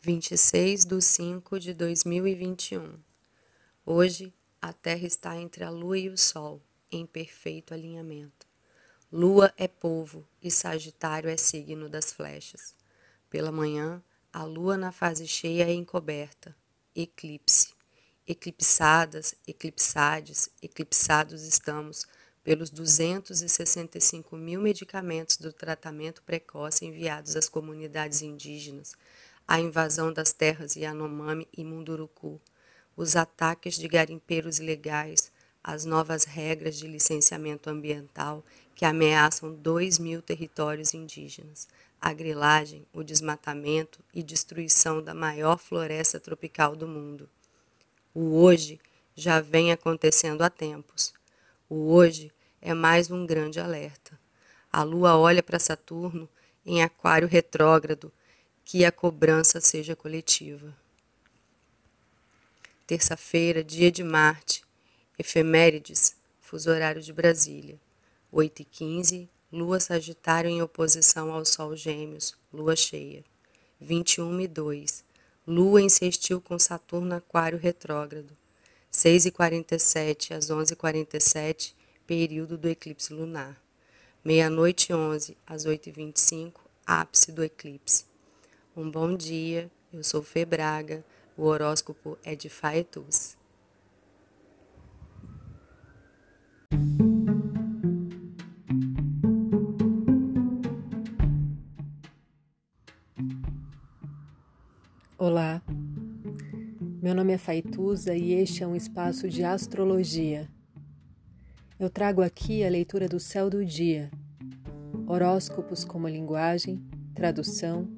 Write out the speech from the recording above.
26 de 5 de 2021. Hoje, a Terra está entre a Lua e o Sol, em perfeito alinhamento. Lua é povo e Sagitário é signo das flechas. Pela manhã, a Lua na fase cheia é encoberta, eclipse. Eclipsadas, eclipsades, eclipsados estamos pelos 265 mil medicamentos do tratamento precoce enviados às comunidades indígenas, a invasão das terras Yanomami e Munduruku, os ataques de garimpeiros ilegais, as novas regras de licenciamento ambiental que ameaçam 2 mil territórios indígenas, a grilagem, o desmatamento e destruição da maior floresta tropical do mundo. O hoje já vem acontecendo há tempos. O hoje é mais um grande alerta. A lua olha para Saturno em aquário retrógrado, que a cobrança seja coletiva. Terça-feira, dia de Marte, efemérides, fuso horário de Brasília. 8 e 15, lua Sagitário em oposição ao Sol Gêmeos, lua cheia. 21 e 2, lua em sextil com Saturno aquário retrógrado. 6 e 47 às 11 e 47, período do eclipse lunar. Meia-noite 11 às 8h25, ápice do eclipse. Um bom dia, eu sou Fê Braga, o horóscopo é de Faetus. Olá, meu nome é Faituza e este é um espaço de astrologia eu trago aqui a leitura do céu do dia, horóscopos como linguagem, tradução,